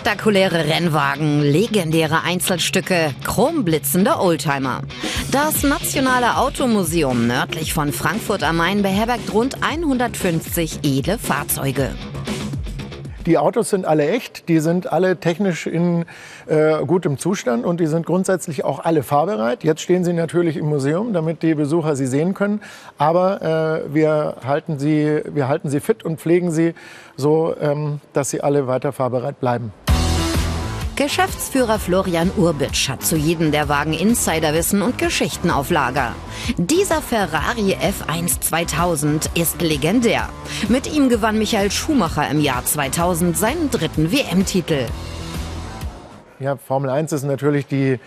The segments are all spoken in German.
Spektakuläre Rennwagen, legendäre Einzelstücke, chromblitzende Oldtimer. Das Nationale Automuseum nördlich von Frankfurt am Main beherbergt rund 150 edle Fahrzeuge. Die Autos sind alle echt, die sind alle technisch in äh, gutem Zustand und die sind grundsätzlich auch alle fahrbereit. Jetzt stehen sie natürlich im Museum, damit die Besucher sie sehen können. Aber äh, wir, halten sie, wir halten sie fit und pflegen sie so, ähm, dass sie alle weiter fahrbereit bleiben. Geschäftsführer Florian Urbitsch hat zu jedem der Wagen Insiderwissen und Geschichten auf Lager. Dieser Ferrari F1 2000 ist legendär. Mit ihm gewann Michael Schumacher im Jahr 2000 seinen dritten WM-Titel. Ja, Formel 1 ist natürlich die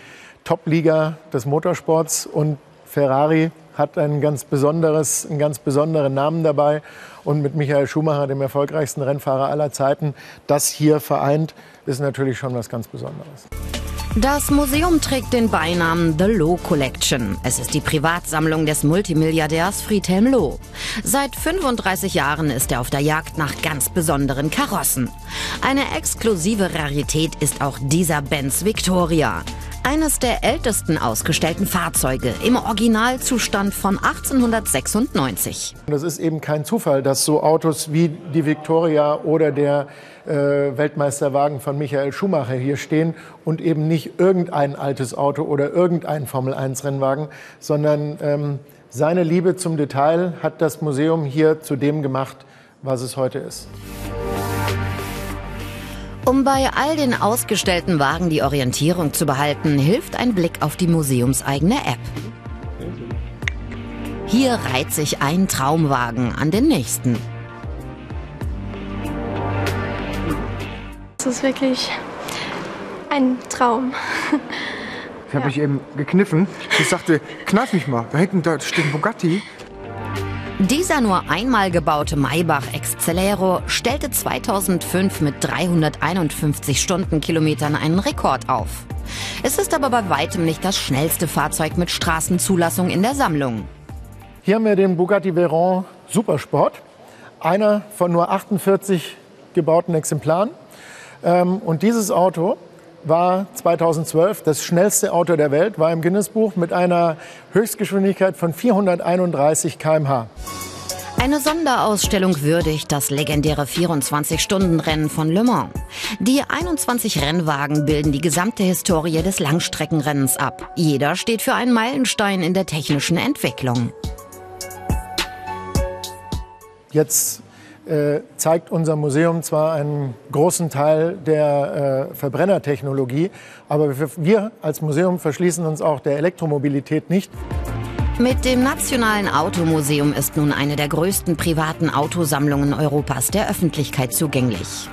Top-Liga des Motorsports und Ferrari hat ein ganz besonderes, einen ganz besonderen Namen dabei. Und mit Michael Schumacher, dem erfolgreichsten Rennfahrer aller Zeiten, das hier vereint, ist natürlich schon was ganz Besonderes. Das Museum trägt den Beinamen The Loh Collection. Es ist die Privatsammlung des Multimilliardärs Friedhelm Loh. Seit 35 Jahren ist er auf der Jagd nach ganz besonderen Karossen. Eine exklusive Rarität ist auch dieser Benz Victoria. Eines der ältesten ausgestellten Fahrzeuge im Originalzustand von 1896. Das ist eben kein Zufall, dass so Autos wie die Victoria oder der äh, Weltmeisterwagen von Michael Schumacher hier stehen und eben nicht irgendein altes Auto oder irgendein Formel-1-Rennwagen, sondern ähm, seine Liebe zum Detail hat das Museum hier zu dem gemacht, was es heute ist. Um bei all den ausgestellten Wagen die Orientierung zu behalten, hilft ein Blick auf die museumseigene App. Hier reiht sich ein Traumwagen an den nächsten. Das ist wirklich ein Traum. Ich habe ja. mich eben gekniffen. Ich sagte, kneif mich mal. Da hinten da steht ein Bugatti. Dieser nur einmal gebaute Maybach Excelero stellte 2005 mit 351 Stundenkilometern einen Rekord auf. Es ist aber bei weitem nicht das schnellste Fahrzeug mit Straßenzulassung in der Sammlung. Hier haben wir den Bugatti Veyron Supersport, einer von nur 48 gebauten Exemplaren. Ähm, und dieses Auto war 2012 das schnellste Auto der Welt, war im Guinness-Buch mit einer Höchstgeschwindigkeit von 431 km/h. Eine Sonderausstellung würdigt das legendäre 24-Stunden-Rennen von Le Mans. Die 21 Rennwagen bilden die gesamte Historie des Langstreckenrennens ab. Jeder steht für einen Meilenstein in der technischen Entwicklung. Jetzt zeigt unser Museum zwar einen großen Teil der äh, Verbrennertechnologie, aber wir, wir als Museum verschließen uns auch der Elektromobilität nicht. Mit dem Nationalen Automuseum ist nun eine der größten privaten Autosammlungen Europas der Öffentlichkeit zugänglich.